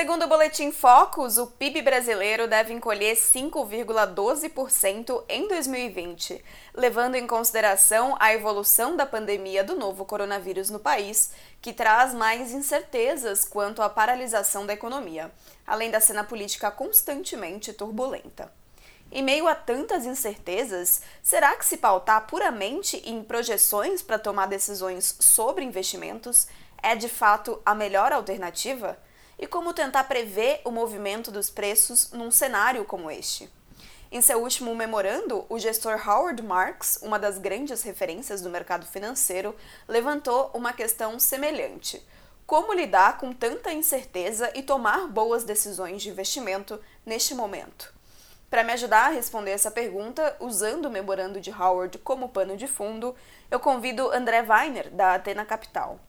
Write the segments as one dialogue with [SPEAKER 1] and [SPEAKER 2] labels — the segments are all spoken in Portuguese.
[SPEAKER 1] Segundo o Boletim Focus, o PIB brasileiro deve encolher 5,12% em 2020, levando em consideração a evolução da pandemia do novo coronavírus no país, que traz mais incertezas quanto à paralisação da economia, além da cena política constantemente turbulenta. Em meio a tantas incertezas, será que se pautar puramente em projeções para tomar decisões sobre investimentos é de fato a melhor alternativa? E como tentar prever o movimento dos preços num cenário como este. Em seu último memorando, o gestor Howard Marks, uma das grandes referências do mercado financeiro, levantou uma questão semelhante: como lidar com tanta incerteza e tomar boas decisões de investimento neste momento? Para me ajudar a responder essa pergunta, usando o memorando de Howard como pano de fundo, eu convido André Weiner, da Atena Capital.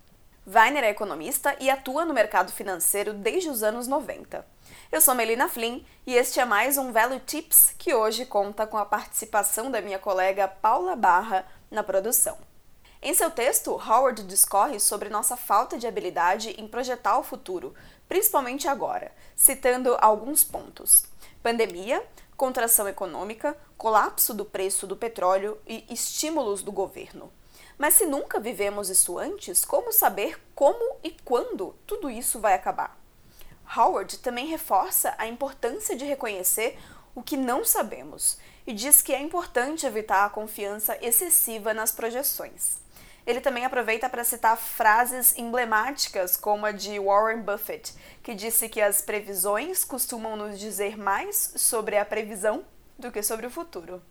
[SPEAKER 1] Weiner é economista e atua no mercado financeiro desde os anos 90. Eu sou Melina Flynn e este é mais um Value Tips que hoje conta com a participação da minha colega Paula Barra na produção. Em seu texto, Howard discorre sobre nossa falta de habilidade em projetar o futuro, principalmente agora, citando alguns pontos: pandemia, contração econômica, colapso do preço do petróleo e estímulos do governo. Mas se nunca vivemos isso antes, como saber como e quando tudo isso vai acabar? Howard também reforça a importância de reconhecer o que não sabemos e diz que é importante evitar a confiança excessiva nas projeções. Ele também aproveita para citar frases emblemáticas, como a de Warren Buffett, que disse que as previsões costumam nos dizer mais sobre a previsão do que sobre o futuro.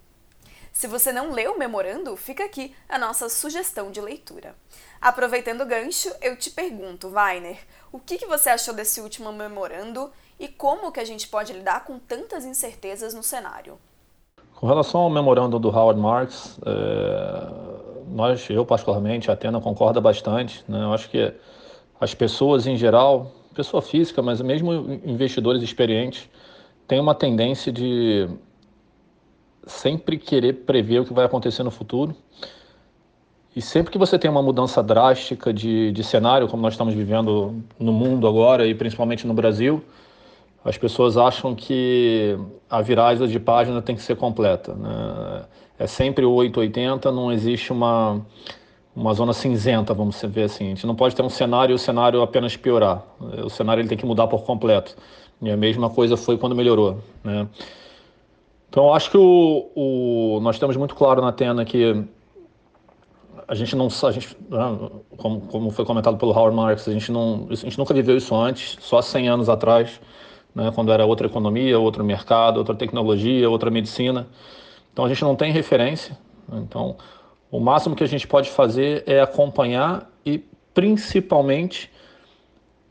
[SPEAKER 1] Se você não leu o memorando, fica aqui a nossa sugestão de leitura. Aproveitando o gancho, eu te pergunto, Weiner, o que, que você achou desse último memorando e como que a gente pode lidar com tantas incertezas no cenário?
[SPEAKER 2] Com relação ao memorando do Howard Marks, é, nós, eu particularmente, a Atena concorda bastante. Né? Eu acho que as pessoas em geral, pessoa física, mas mesmo investidores experientes, têm uma tendência de sempre querer prever o que vai acontecer no futuro. E sempre que você tem uma mudança drástica de, de cenário, como nós estamos vivendo no mundo agora e principalmente no Brasil, as pessoas acham que a virada de página tem que ser completa. Né? É sempre o 880, não existe uma, uma zona cinzenta, vamos ver assim. A gente não pode ter um cenário e o cenário apenas piorar. O cenário ele tem que mudar por completo. E a mesma coisa foi quando melhorou. Né? Então, acho que o, o, nós temos muito claro na Tena que a gente não, a gente, né, como, como foi comentado pelo Howard Marks, a gente, não, a gente nunca viveu isso antes, só 100 anos atrás, né, quando era outra economia, outro mercado, outra tecnologia, outra medicina. Então, a gente não tem referência. Né, então, o máximo que a gente pode fazer é acompanhar e, principalmente,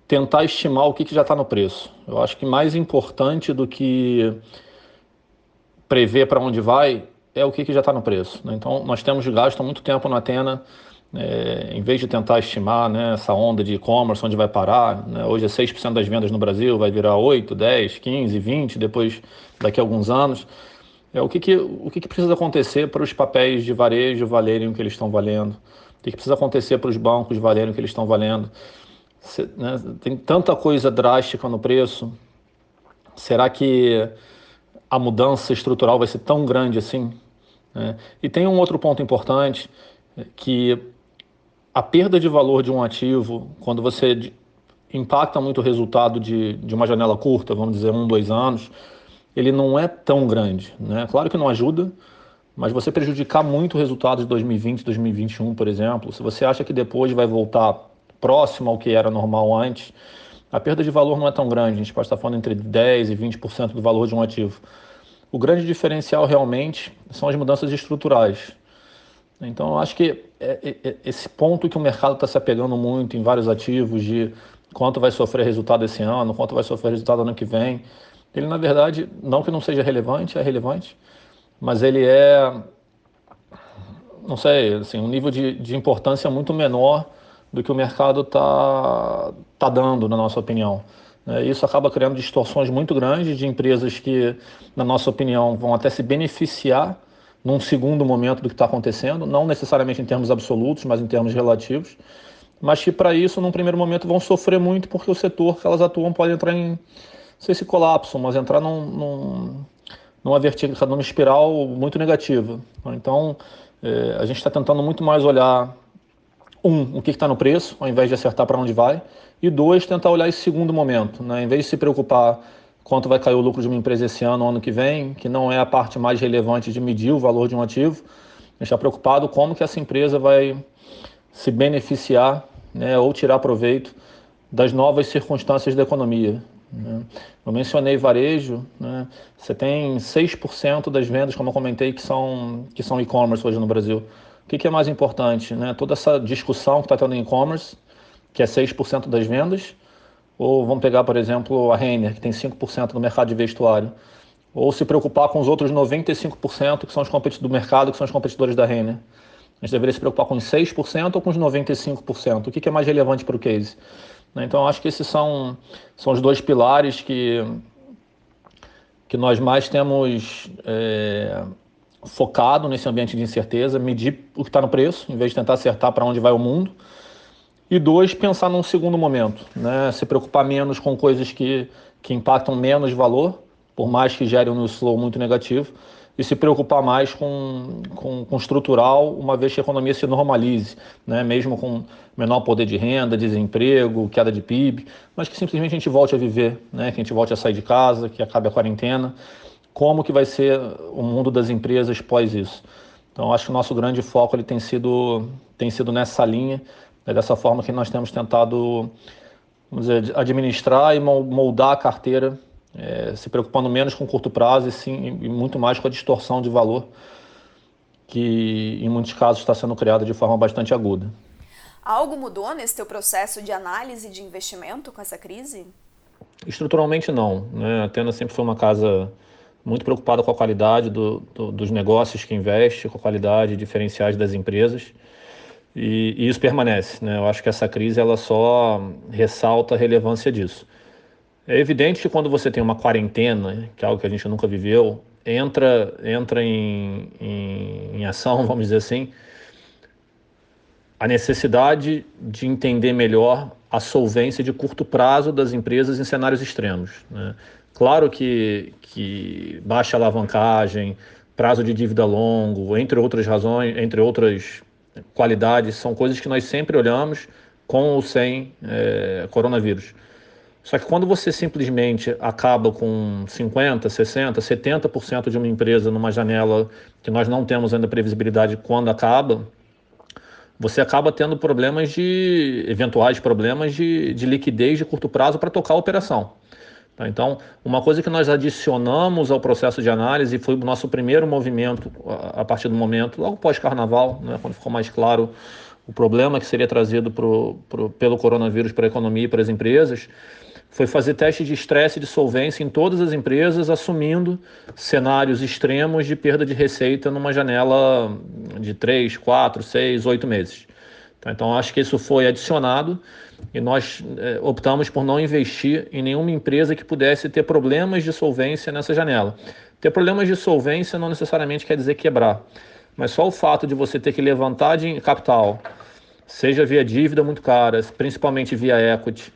[SPEAKER 2] tentar estimar o que, que já está no preço. Eu acho que mais importante do que prever para onde vai é o que, que já está no preço. Né? Então, nós temos gasto muito tempo na Atena, é, em vez de tentar estimar né, essa onda de e-commerce, onde vai parar. Né? Hoje é 6% das vendas no Brasil, vai virar 8, 10, 15, 20, depois daqui a alguns anos. É, o que, que, o que, que precisa acontecer para os papéis de varejo valerem o que eles estão valendo? O que, que precisa acontecer para os bancos valerem o que eles estão valendo? Se, né, tem tanta coisa drástica no preço. Será que a mudança estrutural vai ser tão grande assim. Né? E tem um outro ponto importante, que a perda de valor de um ativo, quando você impacta muito o resultado de, de uma janela curta, vamos dizer um, dois anos, ele não é tão grande. Né? Claro que não ajuda, mas você prejudicar muito o resultado de 2020, 2021, por exemplo, se você acha que depois vai voltar próximo ao que era normal antes, a perda de valor não é tão grande, a gente pode estar falando entre 10% e 20% do valor de um ativo. O grande diferencial realmente são as mudanças estruturais. Então, eu acho que é, é, é esse ponto que o mercado está se apegando muito em vários ativos, de quanto vai sofrer resultado esse ano, quanto vai sofrer resultado ano que vem, ele, na verdade, não que não seja relevante, é relevante, mas ele é, não sei, assim, um nível de, de importância muito menor do que o mercado está tá dando, na nossa opinião. É, isso acaba criando distorções muito grandes de empresas que, na nossa opinião, vão até se beneficiar num segundo momento do que está acontecendo, não necessariamente em termos absolutos, mas em termos relativos. mas que para isso, num primeiro momento, vão sofrer muito porque o setor que elas atuam pode entrar em, não sei se colapso, mas entrar num, num, numa vertical, numa espiral muito negativa. Então, é, a gente está tentando muito mais olhar, um, o que está no preço, ao invés de acertar para onde vai, e dois, tentar olhar esse segundo momento. Né? Em vez de se preocupar quanto vai cair o lucro de uma empresa esse ano ou ano que vem, que não é a parte mais relevante de medir o valor de um ativo, está preocupado como que essa empresa vai se beneficiar né, ou tirar proveito das novas circunstâncias da economia. Né? Eu mencionei varejo, né? você tem 6% das vendas, como eu comentei, que são, que são e-commerce hoje no Brasil. O que, que é mais importante? Né? Toda essa discussão que está tendo em e-commerce, que é 6% das vendas, ou vamos pegar, por exemplo, a Renner, que tem 5% no mercado de vestuário, ou se preocupar com os outros 95% que são os competidores do mercado, que são os competidores da Renner. A gente deveria se preocupar com os 6% ou com os 95%? O que, que é mais relevante para o case? Né? Então, acho que esses são, são os dois pilares que, que nós mais temos é, focado nesse ambiente de incerteza, medir o que está no preço, em vez de tentar acertar para onde vai o mundo. E dois, pensar num segundo momento, né? se preocupar menos com coisas que, que impactam menos valor, por mais que gerem um slow muito negativo, e se preocupar mais com, com, com estrutural, uma vez que a economia se normalize, né? mesmo com menor poder de renda, desemprego, queda de PIB, mas que simplesmente a gente volte a viver, né? que a gente volte a sair de casa, que acabe a quarentena. Como que vai ser o mundo das empresas pós isso? Então, acho que o nosso grande foco ele tem, sido, tem sido nessa linha, é dessa forma que nós temos tentado vamos dizer, administrar e moldar a carteira é, se preocupando menos com curto prazo e, sim, e muito mais com a distorção de valor que em muitos casos está sendo criada de forma bastante aguda.
[SPEAKER 1] Algo mudou nesse teu processo de análise de investimento com essa crise?
[SPEAKER 2] Estruturalmente não. Né? A Atena sempre foi uma casa muito preocupada com a qualidade do, do, dos negócios que investe, com a qualidade diferenciais das empresas. E, e, isso permanece. Né? Eu acho que essa crise ela só ressalta a relevância disso. É evidente que quando você tem uma quarentena, que é algo que a gente nunca viveu, entra, entra em, em, em ação, vamos dizer assim, a necessidade de entender melhor a solvência de curto prazo das empresas em cenários extremos. Né? Claro que, que baixa alavancagem, prazo de dívida longo, entre outras razões, entre outras qualidades, são coisas que nós sempre olhamos com ou sem é, coronavírus. Só que quando você simplesmente acaba com 50%, 60%, 70% de uma empresa numa janela que nós não temos ainda previsibilidade quando acaba, você acaba tendo problemas de eventuais problemas de, de liquidez de curto prazo para tocar a operação. Tá? Então, uma coisa que nós adicionamos ao processo de análise foi o nosso primeiro movimento a partir do momento, logo pós-carnaval, né, quando ficou mais claro o problema que seria trazido pro, pro, pelo coronavírus para a economia e para as empresas, foi fazer teste de estresse e de solvência em todas as empresas, assumindo cenários extremos de perda de receita numa janela de 3, 4, 6, 8 meses. Tá, então, acho que isso foi adicionado e nós eh, optamos por não investir em nenhuma empresa que pudesse ter problemas de solvência nessa janela. Ter problemas de solvência não necessariamente quer dizer quebrar, mas só o fato de você ter que levantar de capital, seja via dívida muito cara, principalmente via equity,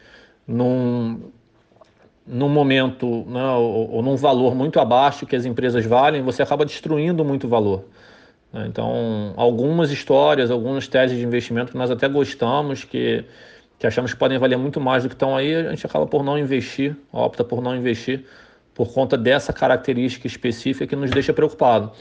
[SPEAKER 2] num, num momento né, ou, ou, num valor muito abaixo que as empresas valem, você acaba destruindo muito valor. Né? Então, algumas histórias, algumas teses de investimento que nós até gostamos, que, que achamos que podem valer muito mais do que estão aí, a gente acaba por não investir, opta por não investir por conta dessa característica específica que nos deixa preocupado.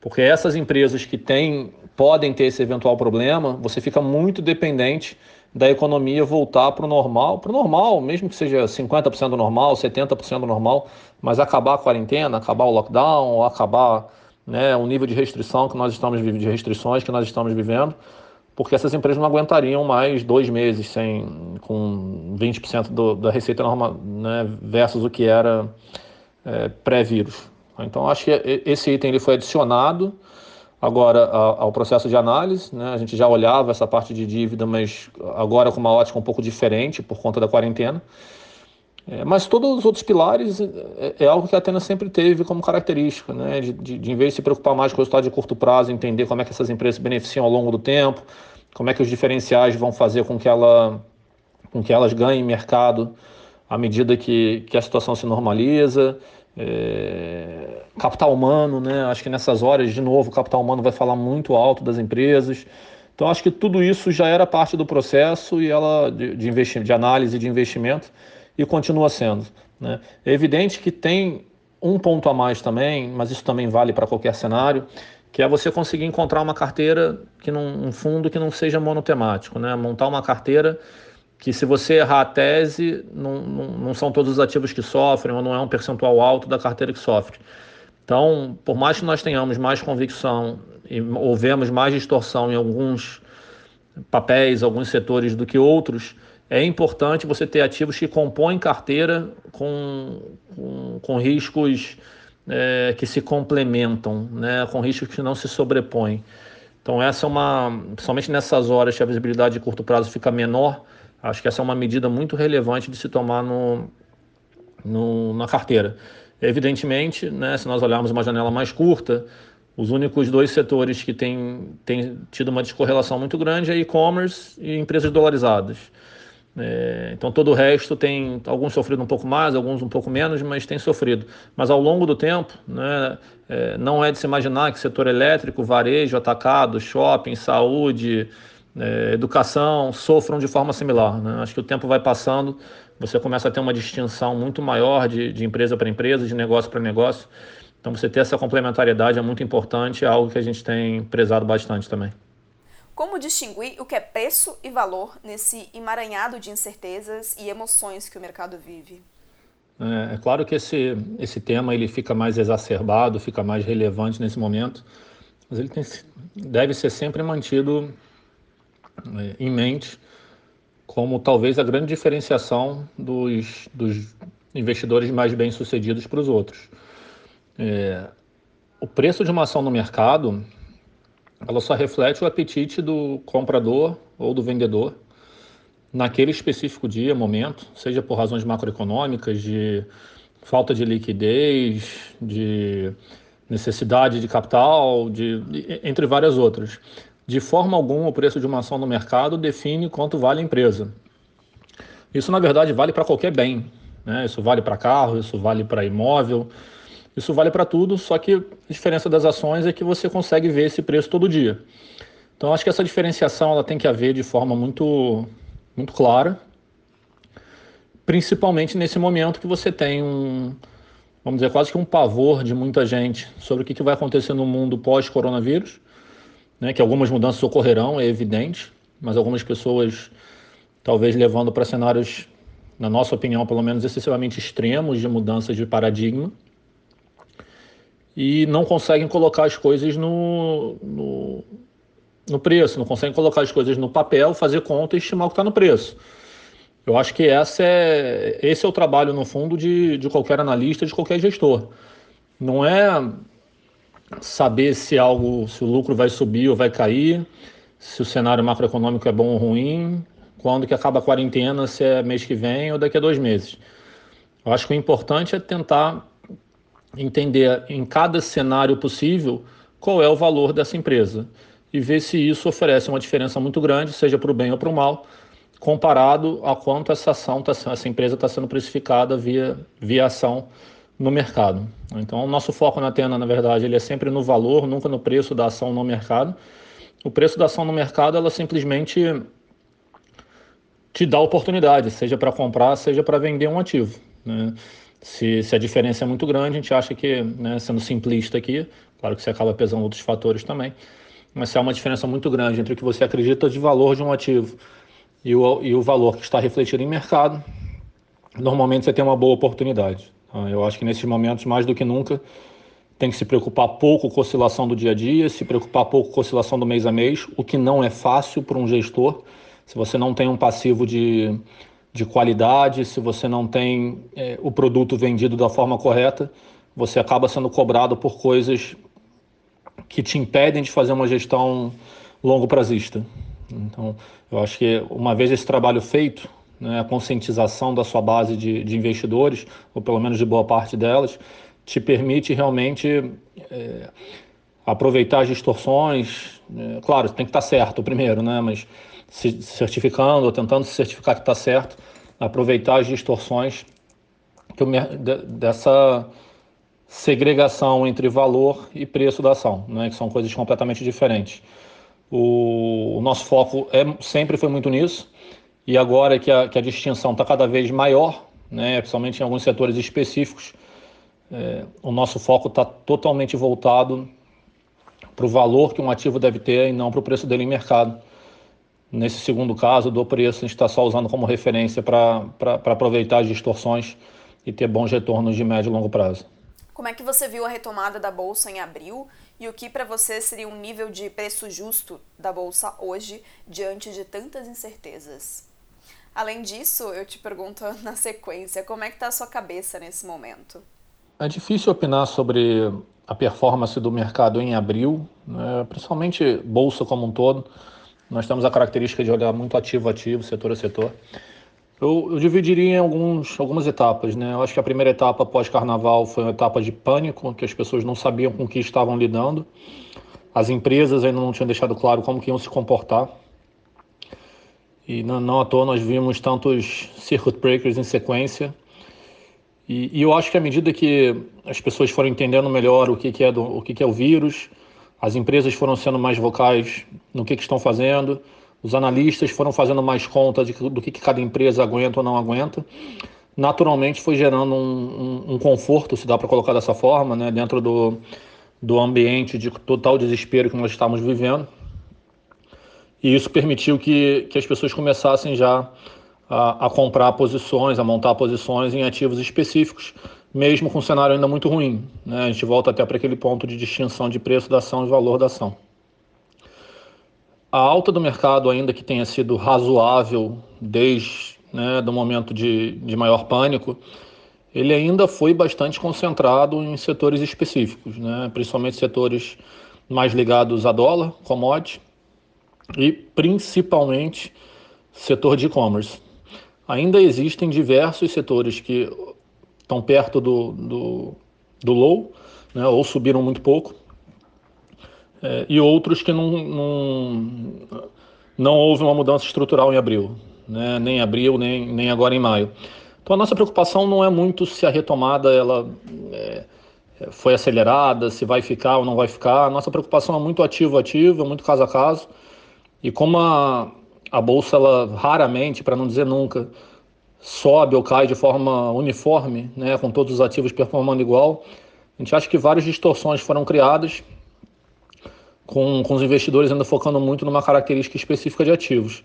[SPEAKER 2] Porque essas empresas que têm, podem ter esse eventual problema, você fica muito dependente da economia voltar para o normal, para o normal, mesmo que seja 50% do normal, 70% do normal, mas acabar a quarentena, acabar o lockdown, acabar né, o nível de restrição que nós estamos de restrições que nós estamos vivendo, porque essas empresas não aguentariam mais dois meses sem com 20% do, da receita normal, né, versus o que era é, pré-vírus. Então acho que esse item ele foi adicionado agora ao processo de análise. Né? A gente já olhava essa parte de dívida, mas agora com uma ótica um pouco diferente por conta da quarentena. É, mas todos os outros pilares é, é, algo que a Atena sempre teve como característica, né? de, de, de, em vez de se preocupar mais com o resultado de curto prazo, entender como é que essas empresas se beneficiam ao longo do tempo, como é que os diferenciais vão fazer com que, ela, com que elas ganhem mercado à medida que, que a situação se normaliza. É, capital humano, né? Acho que nessas horas, de novo, o capital humano vai falar muito alto das empresas. Então, acho que tudo isso já era parte do processo e ela de, de, de análise de investimento e continua sendo. Né? É evidente que tem um ponto a mais também, mas isso também vale para qualquer cenário, que é você conseguir encontrar uma carteira, que não, um fundo que não seja monotemático, né? montar uma carteira que se você errar a tese, não, não, não são todos os ativos que sofrem, ou não é um percentual alto da carteira que sofre. Então, por mais que nós tenhamos mais convicção e houvemos mais distorção em alguns papéis, alguns setores do que outros, é importante você ter ativos que compõem carteira com, com, com riscos é, que se complementam, né, com riscos que não se sobrepõem. Então, essa é uma, principalmente nessas horas que a visibilidade de curto prazo fica menor, acho que essa é uma medida muito relevante de se tomar no, no na carteira. Evidentemente, né, se nós olharmos uma janela mais curta, os únicos dois setores que têm, têm tido uma descorrelação muito grande é e-commerce e empresas dolarizadas. É, então todo o resto tem alguns sofrido um pouco mais, alguns um pouco menos, mas tem sofrido. Mas ao longo do tempo, né, é, não é de se imaginar que setor elétrico, varejo, atacado, shopping, saúde, é, educação sofram de forma similar. Né? Acho que o tempo vai passando, você começa a ter uma distinção muito maior de, de empresa para empresa, de negócio para negócio. Então você ter essa complementariedade é muito importante, é algo que a gente tem prezado bastante também.
[SPEAKER 1] Como distinguir o que é preço e valor nesse emaranhado de incertezas e emoções que o mercado vive?
[SPEAKER 2] É, é, claro que esse, esse tema ele fica mais exacerbado, fica mais relevante nesse momento, mas ele tem, deve ser sempre mantido é, em mente como talvez a grande diferenciação dos, dos investidores mais bem-sucedidos para os outros. É, o preço de uma ação no mercado ela só reflete o apetite do comprador ou do vendedor naquele específico dia, momento, seja por razões macroeconômicas, de falta de liquidez, de necessidade de capital, de, entre várias outras. De forma alguma, o preço de uma ação no mercado define quanto vale a empresa. Isso, na verdade, vale para qualquer bem. Né? Isso vale para carro, isso vale para imóvel, isso vale para tudo, só que a diferença das ações é que você consegue ver esse preço todo dia. Então acho que essa diferenciação ela tem que haver de forma muito, muito clara, principalmente nesse momento que você tem um, vamos dizer, quase que um pavor de muita gente sobre o que, vai acontecer no mundo pós-coronavírus, né, que algumas mudanças ocorrerão, é evidente, mas algumas pessoas talvez levando para cenários, na nossa opinião, pelo menos excessivamente extremos de mudanças de paradigma e não conseguem colocar as coisas no, no, no preço, não conseguem colocar as coisas no papel, fazer conta e estimar o que está no preço. Eu acho que essa é, esse é o trabalho, no fundo, de, de qualquer analista, de qualquer gestor. Não é saber se algo, se o lucro vai subir ou vai cair, se o cenário macroeconômico é bom ou ruim, quando que acaba a quarentena, se é mês que vem ou daqui a dois meses. Eu acho que o importante é tentar entender em cada cenário possível qual é o valor dessa empresa e ver se isso oferece uma diferença muito grande, seja para o bem ou para o mal, comparado a quanto essa ação, tá, essa empresa está sendo precificada via, via ação no mercado. Então, o nosso foco na Tena, na verdade, ele é sempre no valor, nunca no preço da ação no mercado. O preço da ação no mercado, ela simplesmente te dá oportunidade, seja para comprar, seja para vender um ativo. Né? Se, se, a diferença é muito grande, a gente acha que, né, sendo simplista aqui, claro que você acaba pesando outros fatores também, mas se há uma diferença muito grande entre o que você acredita de valor de um ativo e o, e o valor que está refletido em mercado, normalmente você tem uma boa oportunidade. Tá? Eu acho que nesses momentos, mais do que nunca, tem que se preocupar pouco com a oscilação do dia a dia, se preocupar pouco com a oscilação do mês a mês, o que não é fácil para um gestor. Se você não tem um passivo de de qualidade, se você não tem é, o produto vendido da forma correta, você acaba sendo cobrado por coisas que te impedem de fazer uma gestão longo prazista. Então, eu acho que uma vez esse trabalho feito, né, a conscientização da sua base de, de, investidores, ou pelo menos de boa parte delas, te permite realmente é, aproveitar as distorções. É, claro, tem que estar certo primeiro, né? Mas se certificando ou tentando se certificar que está certo, aproveitar as distorções que dessa segregação entre valor e preço da ação, né? Que são coisas completamente diferentes. O, o nosso foco é, sempre foi muito nisso e agora que a, que a distinção está cada vez maior, né? Principalmente em alguns setores específicos, é, o nosso foco está totalmente voltado para o valor que um ativo deve ter e não para o preço dele em mercado. Nesse segundo caso, do preço, a gente está só usando como referência para aproveitar as distorções e ter bons retornos de médio e longo prazo.
[SPEAKER 1] Como é que você viu a retomada da bolsa em abril e o que para você seria um nível de preço justo da bolsa hoje diante de tantas incertezas? Além disso, eu te pergunto na sequência, como é que está a sua cabeça nesse momento?
[SPEAKER 2] É difícil opinar sobre a performance do mercado em abril, né? principalmente bolsa como um todo. Nós temos a característica de olhar muito ativo ativo, setor a setor. Eu, eu dividiria em alguns, algumas etapas. Né? Eu acho que a primeira etapa pós-carnaval foi uma etapa de pânico, que as pessoas não sabiam com que estavam lidando. As empresas ainda não tinham deixado claro como que iam se comportar. E não, não à toa nós vimos tantos circuit breakers em sequência e, e, eu acho que à medida que as pessoas foram entendendo melhor o que, que é do, o que, que é o vírus, as empresas foram sendo mais vocais no que, que estão fazendo, os analistas foram fazendo mais conta de, do que, que cada empresa aguenta ou não aguenta. Naturalmente foi gerando um, um, um conforto, se dá para colocar dessa forma, né, dentro do, do ambiente de total desespero que nós estamos vivendo. E isso permitiu que, que as pessoas começassem já a, a, comprar posições, a montar posições em ativos específicos, mesmo com um cenário ainda muito ruim. Né? A gente volta até para aquele ponto de distinção de preço da ação e valor da ação. A alta do mercado, ainda que tenha sido razoável desde né, do momento de, de maior pânico, ele ainda foi bastante concentrado em setores específicos, né? principalmente setores mais ligados a dólar, commodity, e principalmente setor de e-commerce ainda existem diversos setores que estão perto do, do, do low, né, ou subiram muito pouco, é, e outros que não, não, não houve uma mudança estrutural em abril, né, nem em abril, nem, nem agora em maio. Então a nossa preocupação não é muito se a retomada ela é, foi acelerada, se vai ficar ou não vai ficar. A nossa preocupação é muito ativo ativo, é muito caso a caso. E como a, a bolsa ela raramente, para não dizer nunca, sobe ou cai de forma uniforme, né, com todos os ativos performando igual. A gente acha que várias distorções foram criadas com, com os investidores ainda focando muito numa característica específica de ativos.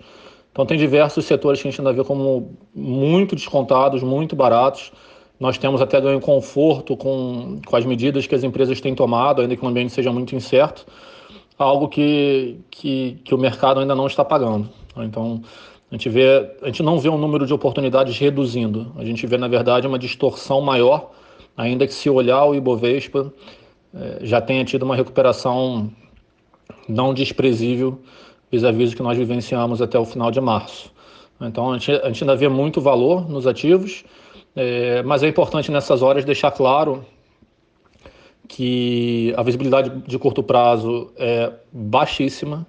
[SPEAKER 2] Então tem diversos setores que a gente ainda vê como muito descontados, muito baratos. Nós temos até ganho conforto com, com as medidas que as empresas têm tomado, ainda que o ambiente seja muito incerto, algo que, que, que o mercado ainda não está pagando. Então, a gente, vê, a gente não vê um número de oportunidades reduzindo, a gente vê, na verdade, uma distorção maior, ainda que se olhar o Ibovespa é, já tenha tido uma recuperação não desprezível vis-à-vis que nós vivenciamos até o final de março. Então, a gente, a gente ainda vê muito valor nos ativos, é, mas é importante nessas horas deixar claro que a visibilidade de curto prazo é baixíssima,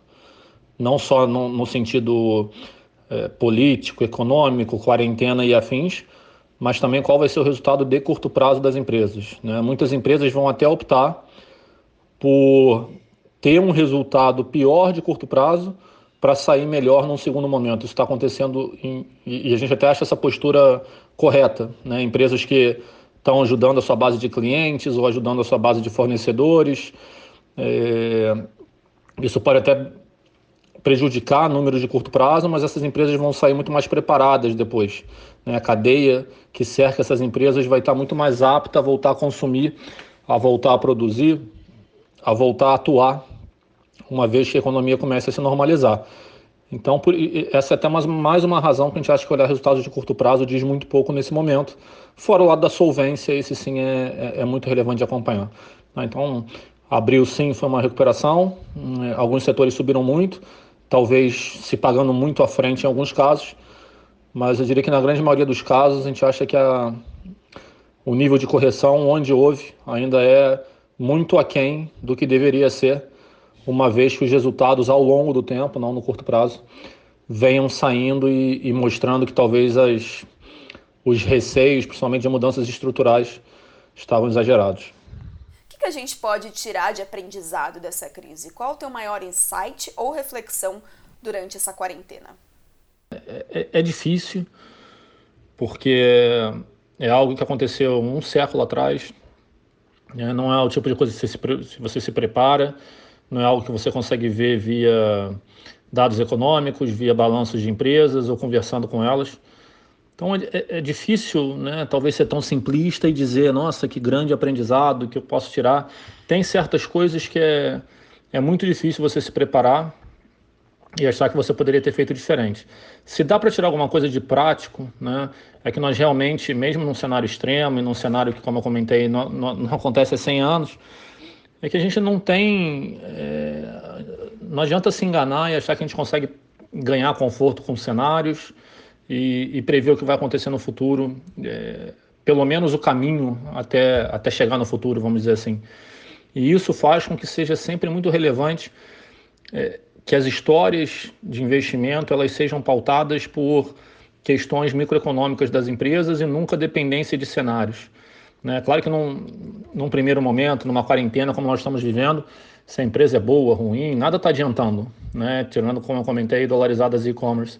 [SPEAKER 2] não só no, no sentido é, político, econômico, quarentena e afins, mas também qual vai ser o resultado de curto prazo das empresas. Né? Muitas empresas vão até optar por ter um resultado pior de curto prazo para sair melhor num segundo momento. Isso está acontecendo em, e a gente até acha essa postura correta. Né? Empresas que estão ajudando a sua base de clientes ou ajudando a sua base de fornecedores. É, isso pode até prejudicar números de curto prazo, mas essas empresas vão sair muito mais preparadas depois. Né? A cadeia que cerca essas empresas vai estar muito mais apta a voltar a consumir, a voltar a produzir, a voltar a atuar, uma vez que a economia comece a se normalizar. Então, por, essa é até mais, mais uma razão que a gente acha que olhar resultados de curto prazo diz muito pouco nesse momento. Fora o lado da solvência, esse sim é, é, é muito relevante de acompanhar. Então, abril sim foi uma recuperação, hum, alguns setores subiram muito, talvez se pagando muito à frente em alguns casos, mas eu diria que na grande maioria dos casos a gente acha que a, o nível de correção, onde houve, ainda é muito aquém do que deveria ser, uma vez que os resultados ao longo do tempo, não no curto prazo, venham saindo e, e mostrando que talvez as, os receios, principalmente de mudanças estruturais, estavam exagerados.
[SPEAKER 1] Que a gente pode tirar de aprendizado dessa crise? Qual o teu maior insight ou reflexão durante essa quarentena?
[SPEAKER 2] É, é, é difícil, porque é algo que aconteceu um século atrás. Né? Não é o tipo de coisa que você se, você se prepara, não é algo que você consegue ver via dados econômicos, via balanços de empresas ou conversando com elas. Então é, é, é, difícil, né, talvez ser tão simplista e dizer, nossa, que grande aprendizado que eu posso tirar. Tem certas coisas que é, é muito difícil você se preparar e achar que você poderia ter feito diferente. Se dá para tirar alguma coisa de prático, né, é que nós realmente, mesmo num cenário extremo e num cenário que, como eu comentei, não, não, não acontece há 100 anos, é que a gente não tem. É, não adianta se enganar e achar que a gente consegue ganhar conforto com cenários e, e prever o que vai acontecer no futuro, é, pelo menos o caminho até, até chegar no futuro, vamos dizer assim. E isso faz com que seja sempre muito relevante é, que as histórias de investimento elas sejam pautadas por questões microeconômicas das empresas e nunca dependência de cenários. Né? Claro que num, num primeiro momento, numa quarentena como nós estamos vivendo, se a empresa é boa, ruim, nada está adiantando, né? tirando, como eu comentei, dolarizadas e-commerce.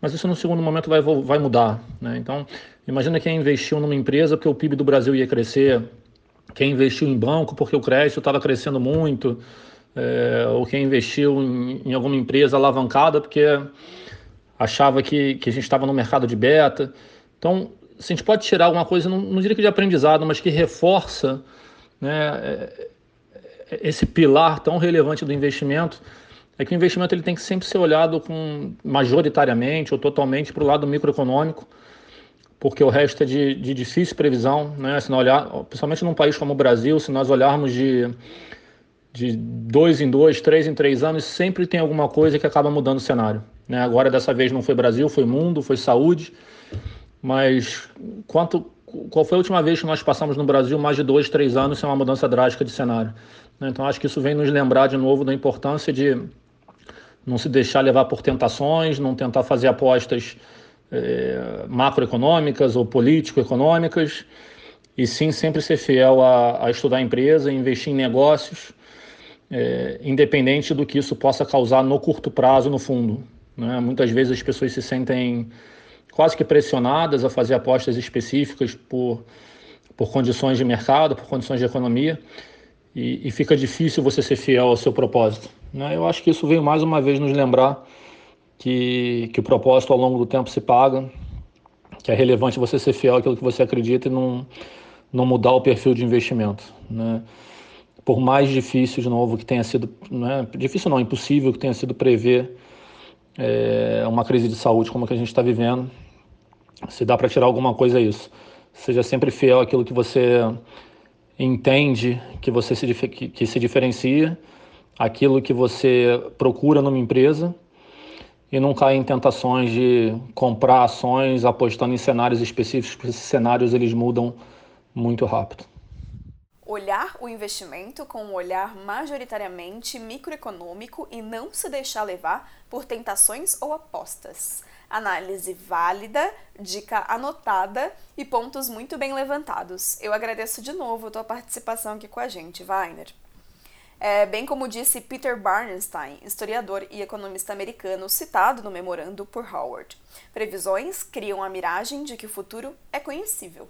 [SPEAKER 2] Mas isso no segundo momento vai, vai mudar. Né? Então, imagina quem investiu numa empresa porque o PIB do Brasil ia crescer, quem investiu em banco porque o crédito estava crescendo muito, é, ou quem investiu em, em, alguma empresa alavancada porque achava que, que a gente estava no mercado de beta. Então, se a gente pode tirar alguma coisa, não, não diria que de aprendizado, mas que reforça né, é, é, esse pilar tão relevante do investimento, é que o investimento ele tem que sempre ser olhado com majoritariamente ou totalmente para o lado microeconômico, porque o resto é de, de difícil previsão, né? Se nós olhar, principalmente num país como o Brasil, se nós olharmos de, de dois em dois, três em três anos, sempre tem alguma coisa que acaba mudando o cenário. Né? Agora, dessa vez, não foi Brasil, foi mundo, foi saúde. Mas quanto, qual foi a última vez que nós passamos no Brasil mais de dois, três anos sem uma mudança drástica de cenário? Né? Então acho que isso vem nos lembrar de novo da importância de não se deixar levar por tentações, não tentar fazer apostas é, macroeconômicas ou político-econômicas, e sim sempre ser fiel a, a estudar a empresa, investir em negócios, é, independente do que isso possa causar no curto prazo, no fundo. Né? Muitas vezes as pessoas se sentem quase que pressionadas a fazer apostas específicas por, por condições de mercado, por condições de economia, e, e fica difícil você ser fiel ao seu propósito. Né? Eu acho que isso veio mais uma vez nos lembrar que, que o propósito ao longo do tempo se paga, que é relevante você ser fiel àquilo que você acredita e não, não mudar o perfil de investimento. Né? Por mais difícil, de novo, que tenha sido, né? difícil não, impossível que tenha sido prever é, uma crise de saúde como a que a gente está vivendo, se dá para tirar alguma coisa é isso. Seja sempre fiel àquilo que você entende que você se, que, que se diferencia, aquilo que você procura numa empresa e não caia em tentações de comprar ações apostando em cenários específicos, porque esses cenários eles mudam muito rápido
[SPEAKER 1] olhar o investimento com um olhar majoritariamente microeconômico e não se deixar levar por tentações ou apostas. Análise válida, dica anotada e pontos muito bem levantados. Eu agradeço de novo a tua participação aqui com a gente, Weiner. É, bem como disse Peter Barnstein, historiador e economista americano citado no memorando por Howard. Previsões criam a miragem de que o futuro é conhecível.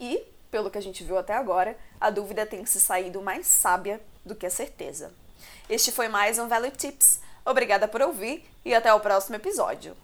[SPEAKER 1] E, pelo que a gente viu até agora, a dúvida tem se saído mais sábia do que a certeza. Este foi mais um Value Tips. Obrigada por ouvir e até o próximo episódio.